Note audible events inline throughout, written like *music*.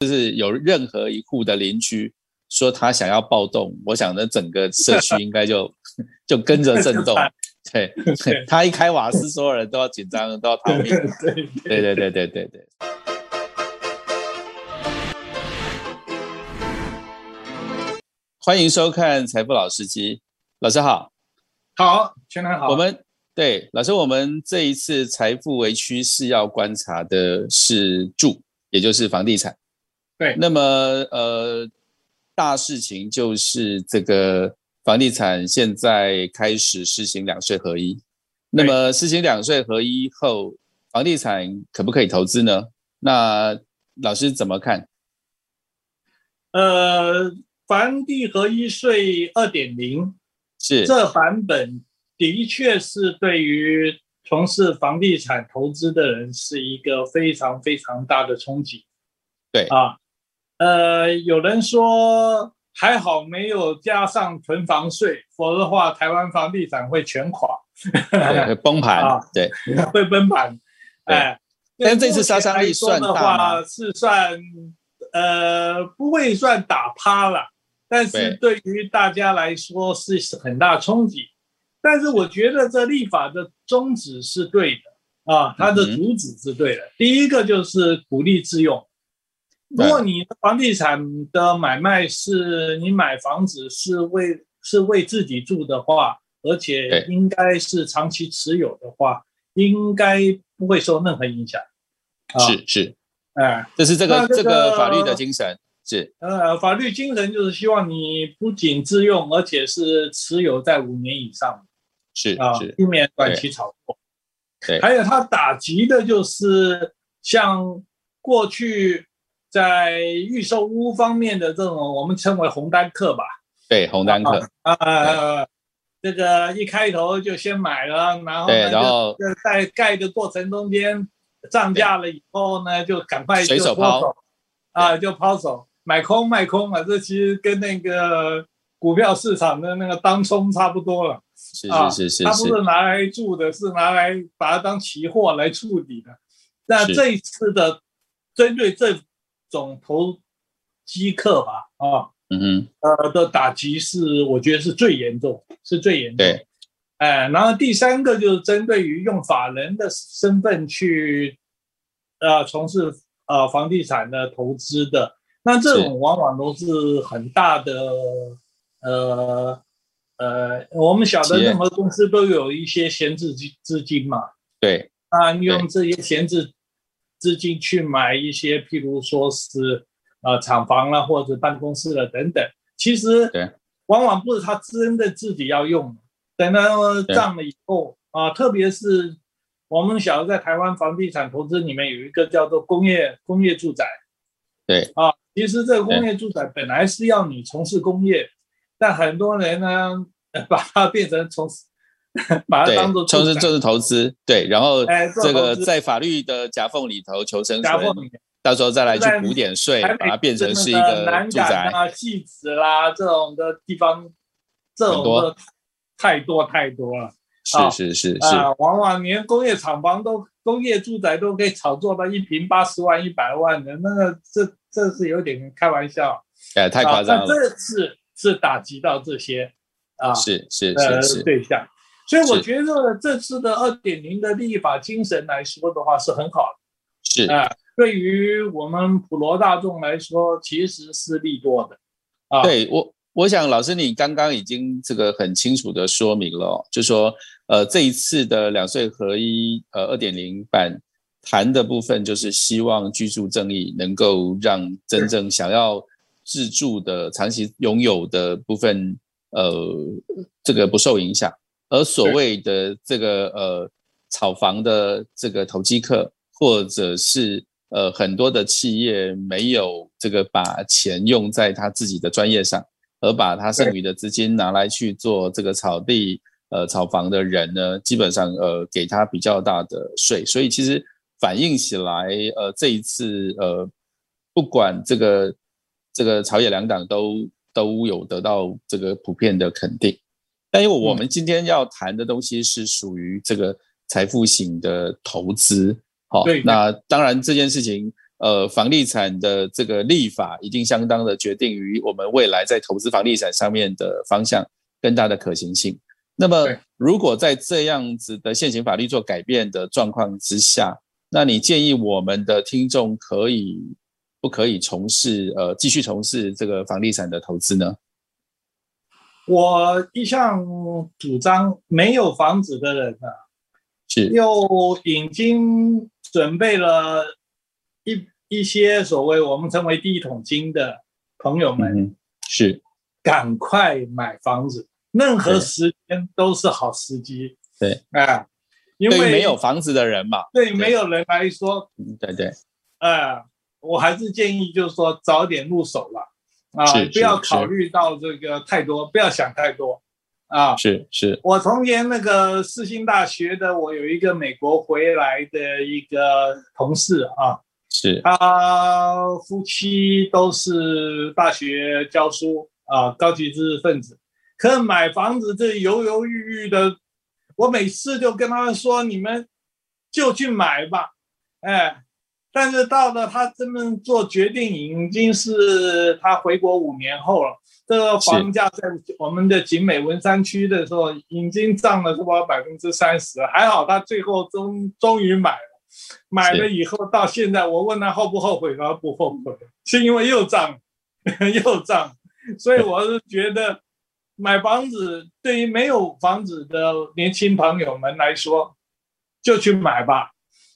就是有任何一户的邻居说他想要暴动，我想呢整个社区应该就 *laughs* 就跟着震动。*laughs* 对，他一开瓦斯，所有人都要紧张，都要逃命。*laughs* 对对对对对对。欢迎收看《财富老司机》，老师好。好，全台好。我们对老师，我们这一次财富为趋势要观察的是住，也就是房地产。对，那么呃，大事情就是这个房地产现在开始实行两税合一。那么实行两税合一后，房地产可不可以投资呢？那老师怎么看？呃，房地合一税二点零。是这版本的确是对于从事房地产投资的人是一个非常非常大的冲击。对啊，呃，有人说还好没有加上囤房税，否则的话台湾房地产会全垮，会崩盘。对，会崩盘。哎，但这次杀伤力算大吗？是算呃，不会算打趴了。但是对于大家来说是很大冲击，但是我觉得这立法的宗旨是对的啊，它的主旨是对的。第一个就是鼓励自用，如果你的房地产的买卖是你买房子是为是为自己住的话，而且应该是长期持有的话，应该不会受任何影响。是是，哎，这是这个这个法律的精神。是。呃，法律精神就是希望你不仅自用，而且是持有在五年以上，是啊，避免短期炒作。对，还有它打击的就是像过去在预售屋方面的这种，我们称为红单客吧。对，红单客啊，这个一开头就先买了，然后然后在盖的过程中间涨价了以后呢，就赶快随手抛啊，就抛手。买空卖空啊，这其实跟那个股票市场的那个当冲差不多了。是是是是，它不是拿来住的，是拿来把它当期货来处理的。那这一次的针对这种投机客吧，啊，嗯哼，呃的打击是我觉得是最严重，是最严重。对，哎，然后第三个就是针对于用法人的身份去呃从事呃房地产的投资的。那这种往往都是很大的，呃呃，我们晓得任何公司都有一些闲置资资金嘛，对，啊，用这些闲置资金去买一些，譬如说是呃厂房了或者办公室了等等，其实对，往往不是他真的自己要用，等到涨了以后啊，特别是我们小时候在台湾房地产投资里面有一个叫做工业工业住宅，对。啊。其实这个工业住宅本来是要你从事工业，但很多人呢 *laughs* 把它变成从事，*laughs* 把它当做从事就是投资，对，然后这个在法律的夹缝里头求生存，到时候再来去补点税，把它变成是一个住宅啊、戏子啦这种的地方，这种的太多太多了。是是是是，往往连工业厂房都工业住宅都可以炒作到一平八十万、一百万的，那个这。这是有点开玩笑，哎，太夸张了。这次是打击到这些啊，是是是是对象，所以我觉得这次的二点零的立法精神来说的话是很好的，是啊，对于我们普罗大众来说其实是利多的啊。对我，我想老师你刚刚已经这个很清楚的说明了，就说呃这一次的两税合一呃二点零版。谈的部分就是希望居住正义能够让真正想要自住的长期拥有的部分，呃，这个不受影响。而所谓的这个呃炒房的这个投机客，或者是呃很多的企业没有这个把钱用在他自己的专业上，而把他剩余的资金拿来去做这个炒地呃炒房的人呢，基本上呃给他比较大的税。所以其实。反映起来，呃，这一次，呃，不管这个这个朝野两党都都有得到这个普遍的肯定，但因为我们今天要谈的东西是属于这个财富型的投资，好，那当然这件事情，呃，房地产的这个立法一定相当的决定于我们未来在投资房地产上面的方向跟它的可行性。那么，如果在这样子的现行法律做改变的状况之下，那你建议我们的听众可以不可以从事呃继续从事这个房地产的投资呢？我一向主张，没有房子的人啊，是又已经准备了一一些所谓我们称为第一桶金的朋友们，是赶快买房子，任何时间都是好时机。对，啊，因为没有房子的人嘛，对没有人来说，对对，啊，我还是建议就是说早点入手了。啊，不要考虑到这个太多，不要想太多，啊，是是。我从前那个四星大学的，我有一个美国回来的一个同事啊，是。他夫妻都是大学教书啊，高级知识分子，可买房子这犹犹豫豫的，我每次就跟他们说，你们就去买吧，哎。但是到了他这么做决定，已经是他回国五年后了。这个房价在我们的景美文山区的时候，已经涨了差不多百分之三十。还好他最后终终于买了，买了以后到现在，我问他后不后悔，他说不后悔，是因为又涨，*laughs* 又涨。所以我是觉得，买房子对于没有房子的年轻朋友们来说，就去买吧。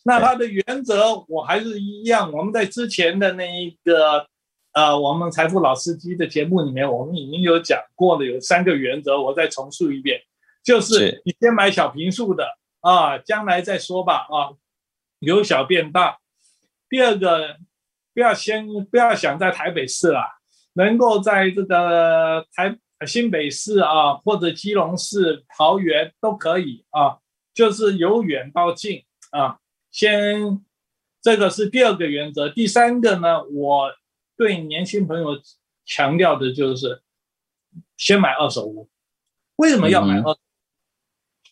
那它的原则我还是一样，我们在之前的那一个，呃，我们财富老司机的节目里面，我们已经有讲过了，有三个原则，我再重述一遍，就是你先买小平数的啊，将来再说吧啊，由小变大。第二个，不要先不要想在台北市啊，能够在这个台新北市啊，或者基隆市、桃园都可以啊，就是由远到近啊。先，这个是第二个原则。第三个呢，我对年轻朋友强调的就是，先买二手屋。为什么要买二手？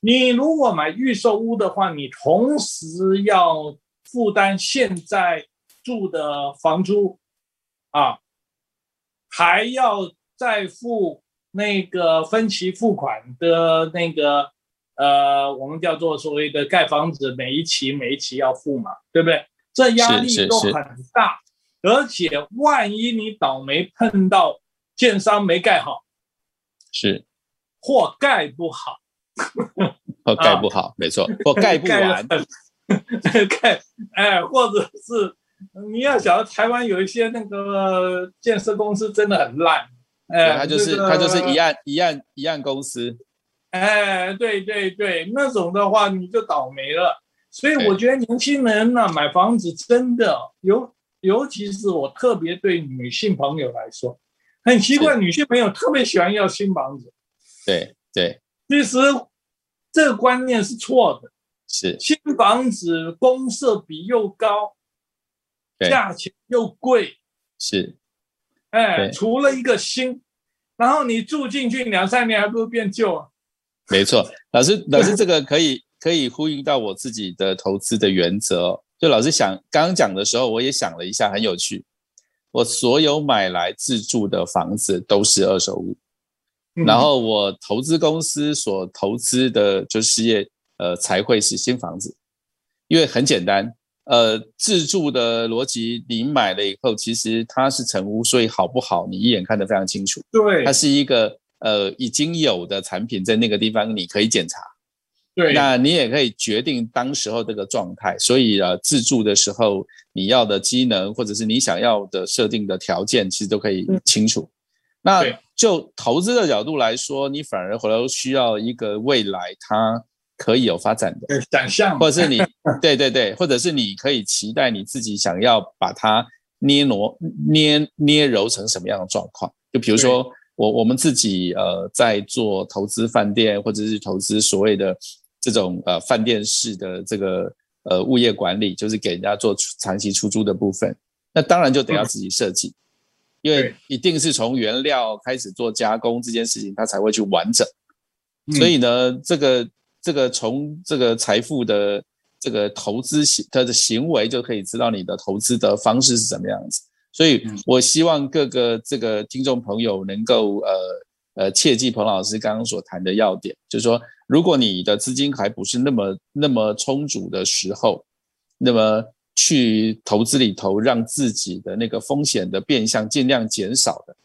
你如果买预售屋的话，你同时要负担现在住的房租，啊，还要再付那个分期付款的那个。呃，我们叫做所谓的盖房子，每一期每一期要付嘛，对不对？这压力都很大，而且万一你倒霉碰到建商没盖好，是。或盖不好，*laughs* 或盖不好，没错，或盖不完，*laughs* 盖哎，或者是你要晓得，台湾有一些那个建设公司真的很烂，哎，他就是他就是一案一案一案公司。哎，对对对，那种的话你就倒霉了。所以我觉得年轻人呢买房子真的尤尤其是我特别对女性朋友来说，很奇怪，女性朋友特别喜欢要新房子。对对，其实这个观念是错的。是新房子公设比又高，价钱又贵。是，哎，除了一个新，然后你住进去两三年还不如变旧啊。没错，老师，老师这个可以可以呼应到我自己的投资的原则。就老师想刚刚讲的时候，我也想了一下，很有趣。我所有买来自住的房子都是二手屋，然后我投资公司所投资的就事业，呃，才会是新房子。因为很简单，呃，自住的逻辑，你买了以后，其实它是成屋，所以好不好，你一眼看得非常清楚。对，它是一个。呃，已经有的产品在那个地方你可以检查，对，那你也可以决定当时候这个状态。所以呃，自助的时候你要的机能或者是你想要的设定的条件，其实都可以清楚。那就投资的角度来说，你反而回头需要一个未来它可以有发展的想象，或者是你 *laughs* 对对对，或者是你可以期待你自己想要把它捏挪捏捏揉成什么样的状况？就比如说。我我们自己呃在做投资饭店或者是投资所谓的这种呃饭店式的这个呃物业管理，就是给人家做长期出租的部分，那当然就得要自己设计，因为一定是从原料开始做加工这件事情，它才会去完整。所以呢，这个这个从这个财富的这个投资行它的行为，就可以知道你的投资的方式是怎么样子。所以，我希望各个这个听众朋友能够呃呃切记彭老师刚刚所谈的要点，就是说，如果你的资金还不是那么那么充足的时候，那么去投资里头，让自己的那个风险的变相尽量减少的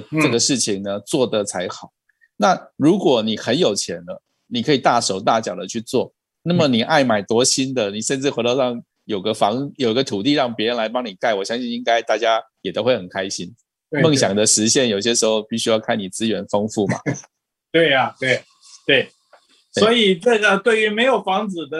的这个事情呢，做的才好。那如果你很有钱了，你可以大手大脚的去做，那么你爱买多新的，你甚至回头上。有个房，有个土地让别人来帮你盖，我相信应该大家也都会很开心。梦想的实现，有些时候必须要看你资源丰富嘛。*laughs* 对呀，对对，所以这个对于没有房子的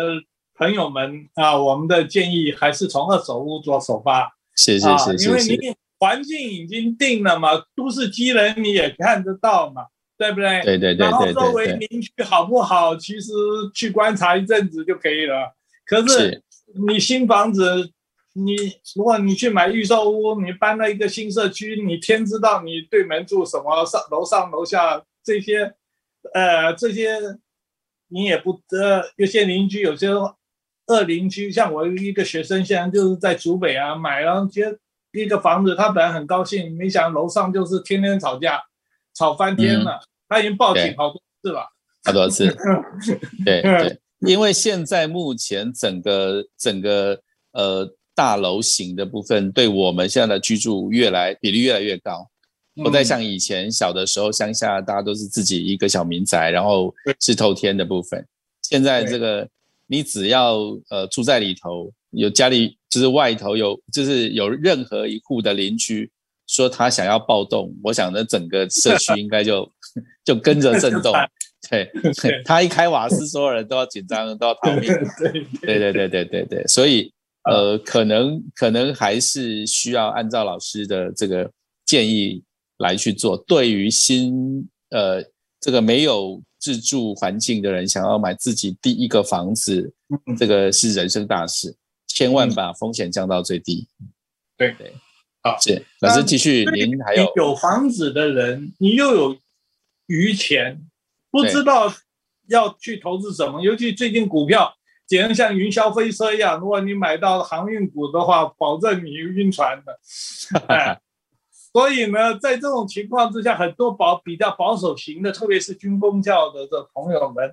朋友们啊，我们的建议还是从二手屋做首发。是是是是，因为你环境已经定了嘛，都市机能你也看得到嘛，对不对？对对对对对。然后周围邻居好不好，其实去观察一阵子就可以了。可是。你新房子，你如果你去买预售屋，你搬到一个新社区，你天知道你对门住什么，上楼上楼下这些，呃，这些你也不呃，有些邻居有些恶邻居，像我一个学生，现在就是在竹北啊，买了接一个房子，他本来很高兴，没想楼上就是天天吵架，吵翻天了，他已经报警好多次了，好多次，对对。因为现在目前整个整个呃大楼型的部分，对我们现在的居住越来比例越来越高，不再像以前小的时候乡下大家都是自己一个小民宅，然后是透天的部分。现在这个你只要呃住在里头，有家里就是外头有就是有任何一户的邻居说他想要暴动，我想呢整个社区应该就 *laughs* 就跟着震动。*laughs* *laughs* 对，他一开瓦斯，所有人都要紧张，都要逃命。*laughs* 对，对，对，对，对，对，对。所以，呃，可能，可能还是需要按照老师的这个建议来去做。对于新，呃，这个没有自住环境的人，想要买自己第一个房子，这个是人生大事，千万把风险降到最低。对对，好，谢老师继续。您还有有房子的人，你又有余钱。不知道要去投资什么，尤其最近股票简直像云霄飞车一样。如果你买到航运股的话，保证你晕船的。*laughs* 所以呢，在这种情况之下，很多保比较保守型的，特别是军工教的这朋友们，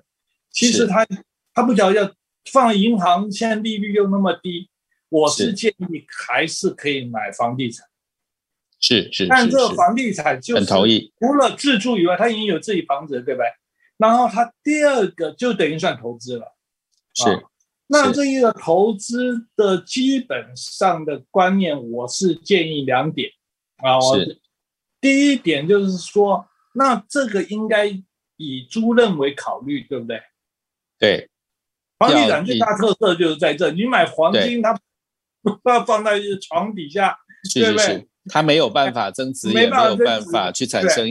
其实他他不晓得要放银行，现在利率又那么低，我是建议还是可以买房地产。是是，但这房地产就是除了自住以外，他已经有自己房子，对不对？然后它第二个就等于算投资了，是。那这一个投资的基本上的观念，我是建议两点啊。我第一点就是说，那这个应该以租赁为考虑，对不对？对。房地产最大特色就是在这，你买黄金，它不要放在床底下，对不对？它没有办法增值，也没有办法去产生。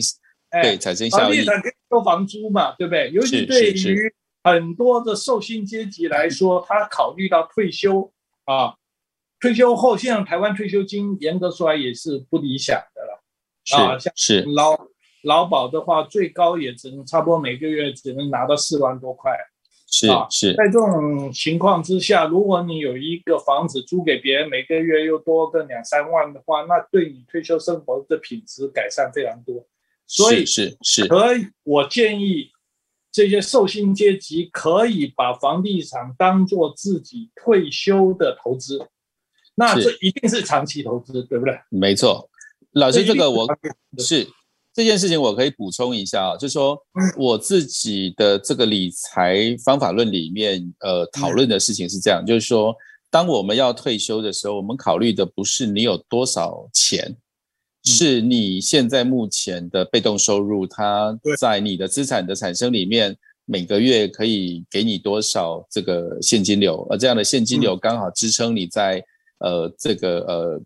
对，产生效益。房地产可以收房租嘛，对不对？尤其对于很多的受薪阶级来说，他考虑到退休啊，退休后，现在台湾退休金严格说来也是不理想的了。啊，像是劳劳保的话，最高也只能差不多每个月只能拿到四万多块。是是，在这种情况之下，如果你有一个房子租给别人，每个月又多个两三万的话，那对你退休生活的品质改善非常多。所以是是，可以，我建议这些受薪阶级可以把房地产当做自己退休的投资，那这一定是长期投资，对不对？没错，老师，这个我是这件事情我可以补充一下啊，就是说我自己的这个理财方法论里面，呃，讨论的事情是这样，就是说，当我们要退休的时候，我们考虑的不是你有多少钱。是你现在目前的被动收入，它在你的资产的产生里面，每个月可以给你多少这个现金流？而这样的现金流刚好支撑你在呃这个呃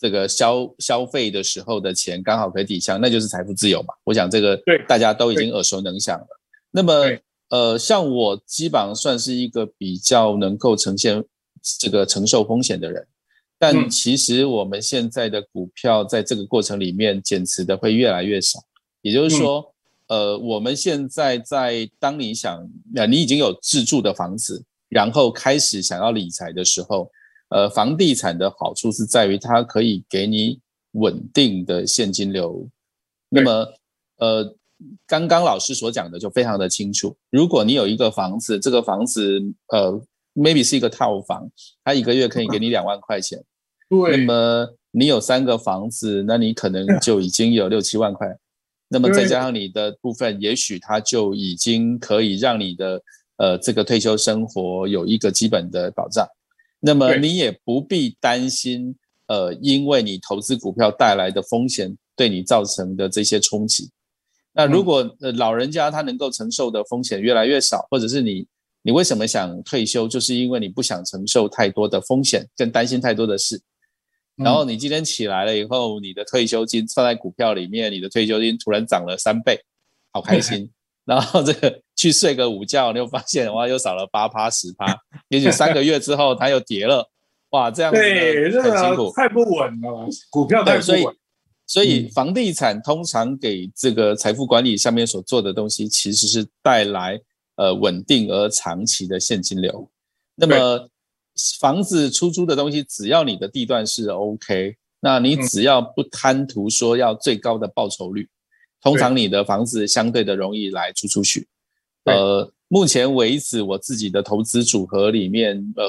这个消消费的时候的钱，刚好可以抵消，那就是财富自由嘛。我想这个大家都已经耳熟能详了。那么呃，像我基本上算是一个比较能够呈现这个承受风险的人。但其实我们现在的股票在这个过程里面减持的会越来越少，也就是说，呃，我们现在在当你想，呃你已经有自住的房子，然后开始想要理财的时候，呃，房地产的好处是在于它可以给你稳定的现金流。那么，呃，刚刚老师所讲的就非常的清楚。如果你有一个房子，这个房子呃，maybe 是一个套房，它一个月可以给你两万块钱。对。那么你有三个房子，那你可能 *laughs* 就已经有六七万块。那么再加上你的部分，也许它就已经可以让你的呃这个退休生活有一个基本的保障。那么你也不必担心呃，因为你投资股票带来的风险对你造成的这些冲击。那如果呃老人家他能够承受的风险越来越少，或者是你你为什么想退休，就是因为你不想承受太多的风险，更担心太多的事。然后你今天起来了以后，你的退休金放在股票里面，你的退休金突然涨了三倍，好开心。然后这个去睡个午觉，你又发现哇，又少了八趴十趴。也许三个月之后它又跌了，哇，这样子很辛苦，太不稳了，股票太不稳。所以房地产通常给这个财富管理上面所做的东西，其实是带来呃稳定而长期的现金流。那么。房子出租的东西，只要你的地段是 OK，那你只要不贪图说要最高的报酬率，通常你的房子相对的容易来租出去。呃，目前为止我自己的投资组合里面，呃，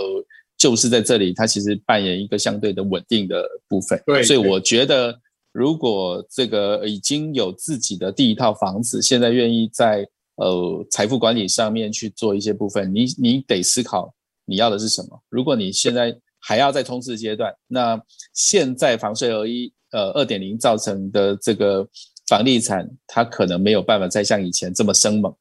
就是在这里，它其实扮演一个相对的稳定的部分。对，所以我觉得，如果这个已经有自己的第一套房子，现在愿意在呃财富管理上面去做一些部分，你你得思考。你要的是什么？如果你现在还要在冲刺阶段，那现在房税合一呃二点零造成的这个房地产，它可能没有办法再像以前这么生猛。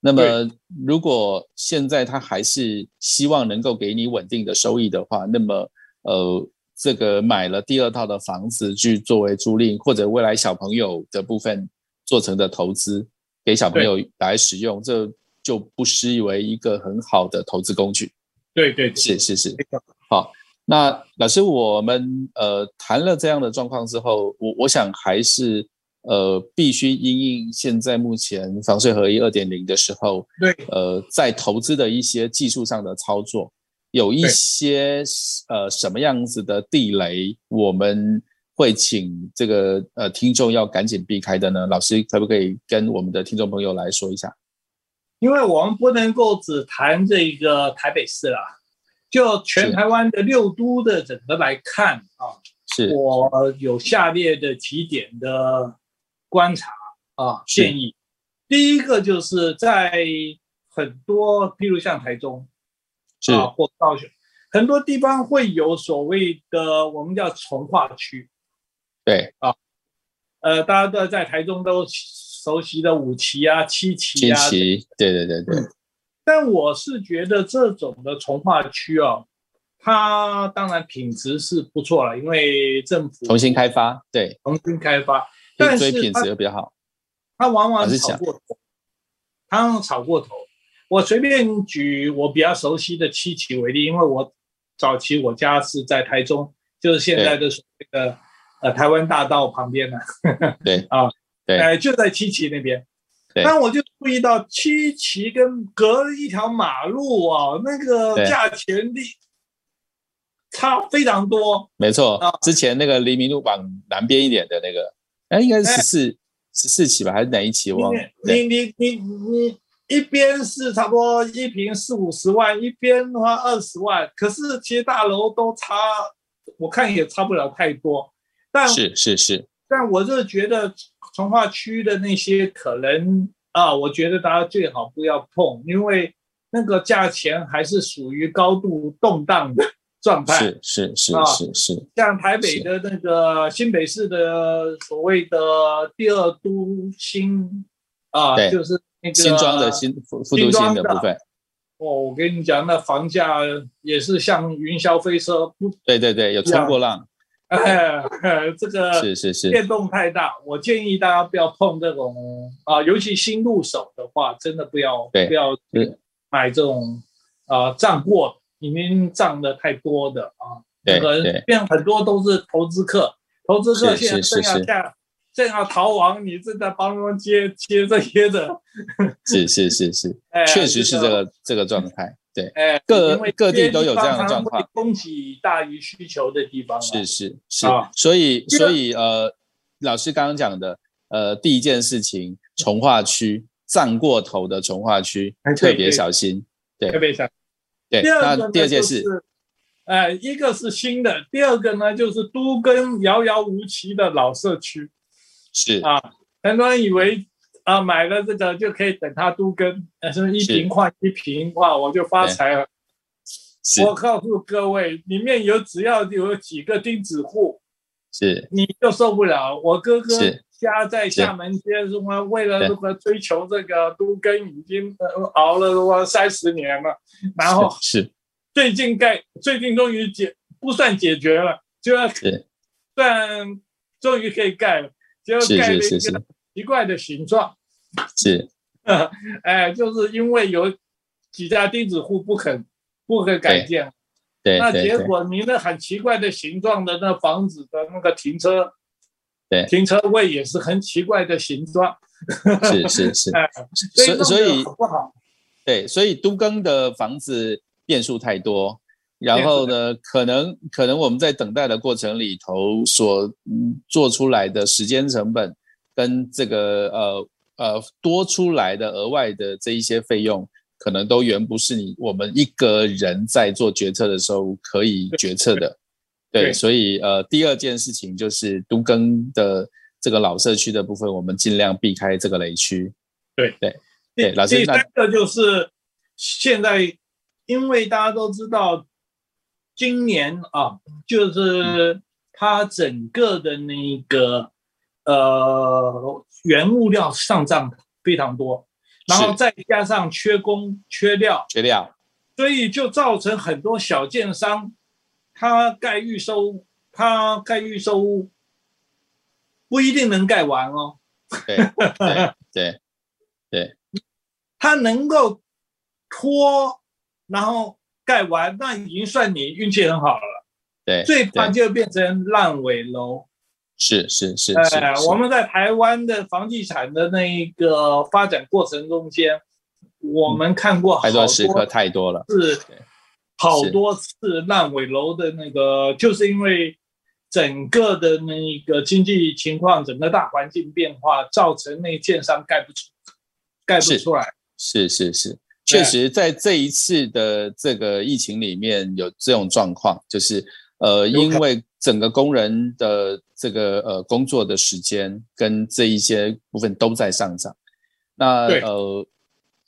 那么如果现在它还是希望能够给你稳定的收益的话，那么呃这个买了第二套的房子去作为租赁，或者未来小朋友的部分做成的投资，给小朋友来使用，这就不失为一个很好的投资工具。对对，是是是，好。那老师，我们呃谈了这样的状况之后，我我想还是呃必须因应现在目前房税合一二点零的时候，对，呃在投资的一些技术上的操作，有一些呃什么样子的地雷，我们会请这个呃听众要赶紧避开的呢？老师可不可以跟我们的听众朋友来说一下？因为我们不能够只谈这个台北市啦，就全台湾的六都的整个来看啊，是。我有下列的几点的观察啊建议。第一个就是在很多，譬如像台中啊或高雄，很多地方会有所谓的我们叫从化区，对。啊，呃，大家都在台中都。熟悉的五期啊、七期啊，七期，对对对对。但我是觉得这种的从化区哦，它当然品质是不错了，因为政府重新开发，对，重新开发，但是品质又比较好。它往往炒过头，它炒过头。我随便举我比较熟悉的七期为例，因为我早期我家是在台中，就是现在的所谓的呃台湾大道旁边的，对 *laughs* 啊。哎，就在七旗那边，但我就注意到七旗跟隔一条马路啊，那个价钱的差非常多。没错，之前那个黎明路往南边一点的那个，哎，应该是十四十四期吧，还是哪一期？我你你你你一边是差不多一平四五十万，一边的话二十万，可是其实大楼都差，我看也差不了太多。但是是是。但我是觉得从化区的那些可能啊，我觉得大家最好不要碰，因为那个价钱还是属于高度动荡的状态。是是是是是。像台北的那个新北市的所谓的第二都新啊，就是那个新庄的新复复都新的部分。哦，我跟你讲，那房价也是像云霄飞车，不？对对对，有冲过浪。哎，*laughs* 这个是是是。变动太大，我建议大家不要碰这种啊，尤其新入手的话，真的不要不要买这种啊涨过已经涨的太多的啊，对对，变很多都是投资客，投资客现在正要下正要逃亡，你正在帮他们接接这些的，是是是是，*laughs* 确实是这个这个状态。对，哎，各各地都有这样的状况，供给大于需求的地方，是是是，所以所以呃，老师刚刚讲的，呃，第一件事情，从化区涨过头的从化区特别小心，对，特别小心。对，那第二件事，呃，一个是新的，第二个呢就是都跟遥遥无期的老社区，是啊，很多人以为。啊，买了这个就可以等它都跟，呃，是一瓶换一瓶，哇，我就发财了。我告诉各位，里面有只要有几个钉子户，是。你就受不了。我哥哥家在厦门街，什么为了如何追求这个都跟，已经熬了我三十年了，然后是。最近盖，最近终于解不算解决了，就要算终于可以盖了，就要盖了一个奇怪的形状。是，*laughs* 哎，就是因为有几家钉子户不肯不肯改建，对，那结果你那很奇怪的形状的那房子的那个停车，对，停车位也是很奇怪的形状，是是是，所所以不好，对，所以都更的房子变数太多，然后呢，可能可能我们在等待的过程里头所做出来的时间成本跟这个呃。呃，多出来的额外的这一些费用，可能都远不是你我们一个人在做决策的时候可以决策的。对，所以呃，第二件事情就是都更的这个老社区的部分，我们尽量避开这个雷区。对对对，老师，第三个就是现在，因为大家都知道，今年啊，就是它整个的那个呃。原物料上涨非常多，然后再加上缺工缺料，缺料，所以就造成很多小建商，他盖预售，他盖预售屋不一定能盖完哦。对 *laughs* 对对对，他能够拖，然后盖完，那已经算你运气很好了。对，最怕就变成烂尾楼。是是是，哎，我们在台湾的房地产的那一个发展过程中间，我们看过太多时刻太多了，是。好多次烂尾楼的那个，就是因为整个的那个经济情况，整个大环境变化，造成那建商盖不出，盖不出来。是是是，确实在这一次的这个疫情里面有这种状况，就是呃，因为整个工人的。这个呃工作的时间跟这一些部分都在上涨，那呃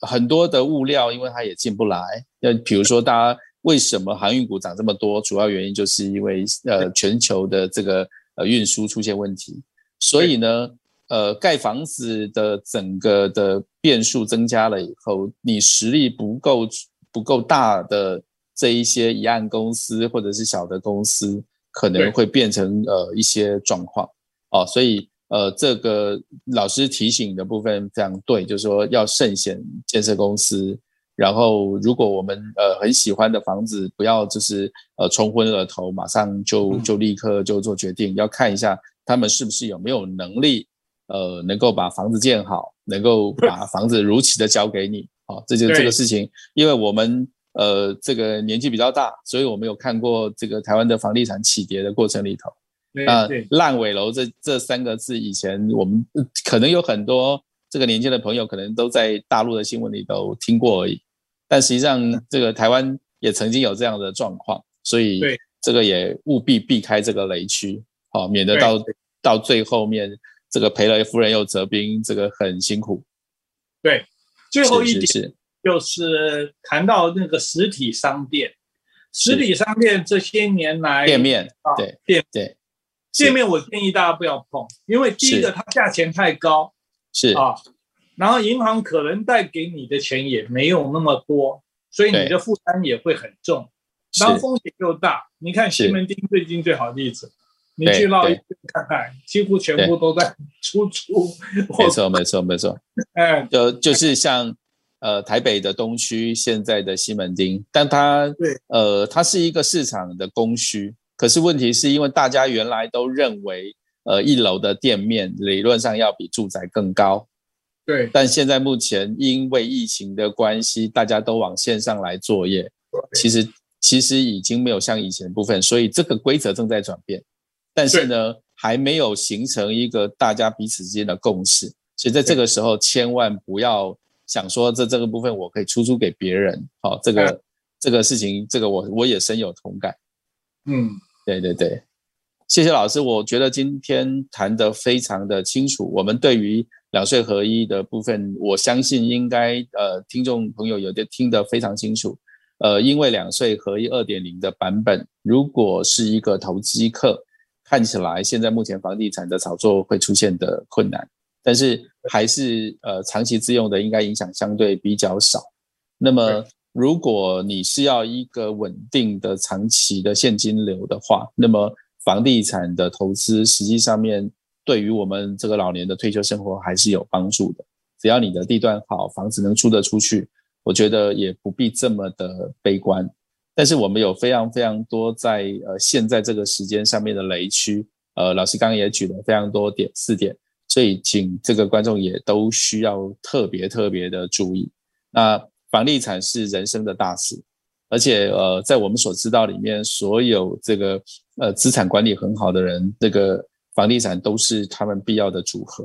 很多的物料，因为它也进不来。那比如说，大家为什么航运股涨这么多？主要原因就是因为呃全球的这个呃运输出现问题，所以呢呃盖房子的整个的变数增加了以后，你实力不够不够大的这一些一案公司或者是小的公司。可能会变成呃一些状况。哦，所以呃这个老师提醒的部分非常对，就是说要慎选建设公司，然后如果我们呃很喜欢的房子，不要就是呃冲昏了头，马上就就立刻就做决定，要看一下他们是不是有没有能力呃能够把房子建好，能够把房子如期的交给你，哦，这就这个事情，因为我们。呃，这个年纪比较大，所以我们有看过这个台湾的房地产起跌的过程里头。那烂尾楼这这三个字，以前我们可能有很多这个年轻的朋友，可能都在大陆的新闻里头听过而已。但实际上，这个台湾也曾经有这样的状况，所以这个也务必避开这个雷区，好，免得到到最后面这个赔了夫人又折兵，这个很辛苦。对，最后一点。就是谈到那个实体商店，实体商店这些年来店面啊，对店对店面，我建议大家不要碰，因为第一个它价钱太高，是。啊，然后银行可能贷给你的钱也没有那么多，所以你的负担也会很重，然后风险又大。你看西门町最近最好的例子，你去绕一圈看看，几乎全部都在出租。没错没错没错，*laughs* 哎，就就是像。呃，台北的东区现在的西门町，但它对，呃，它是一个市场的供需，可是问题是因为大家原来都认为，呃，一楼的店面理论上要比住宅更高，对，但现在目前因为疫情的关系，大家都往线上来作业，其实其实已经没有像以前部分，所以这个规则正在转变，但是呢，还没有形成一个大家彼此之间的共识，所以在这个时候千万不要想说这这个部分我可以出租给别人，好，这个这个事情，这个我我也深有同感，嗯，对对对，谢谢老师，我觉得今天谈得非常的清楚，我们对于。两税合一的部分，我相信应该呃，听众朋友有的听得非常清楚。呃，因为两税合一二点零的版本，如果是一个投机客，看起来现在目前房地产的炒作会出现的困难，但是还是呃长期自用的，应该影响相对比较少。那么，如果你是要一个稳定的长期的现金流的话，那么房地产的投资实际上面。对于我们这个老年的退休生活还是有帮助的。只要你的地段好，房子能租得出去，我觉得也不必这么的悲观。但是我们有非常非常多在呃现在这个时间上面的雷区，呃，老师刚刚也举了非常多点四点，所以请这个观众也都需要特别特别的注意。那房地产是人生的大事，而且呃，在我们所知道里面，所有这个呃资产管理很好的人，这个。房地产都是他们必要的组合，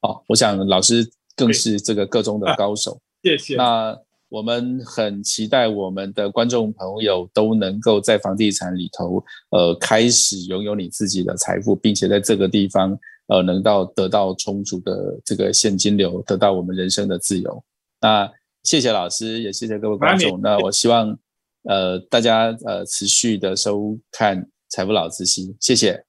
好，我想老师更是这个个中的高手。*laughs* 谢谢。那我们很期待我们的观众朋友都能够在房地产里头，呃，开始拥有你自己的财富，并且在这个地方，呃，能到得到充足的这个现金流，得到我们人生的自由。那谢谢老师，也谢谢各位观众。那我希望，呃，大家呃持续的收看《财富老知心》，谢谢。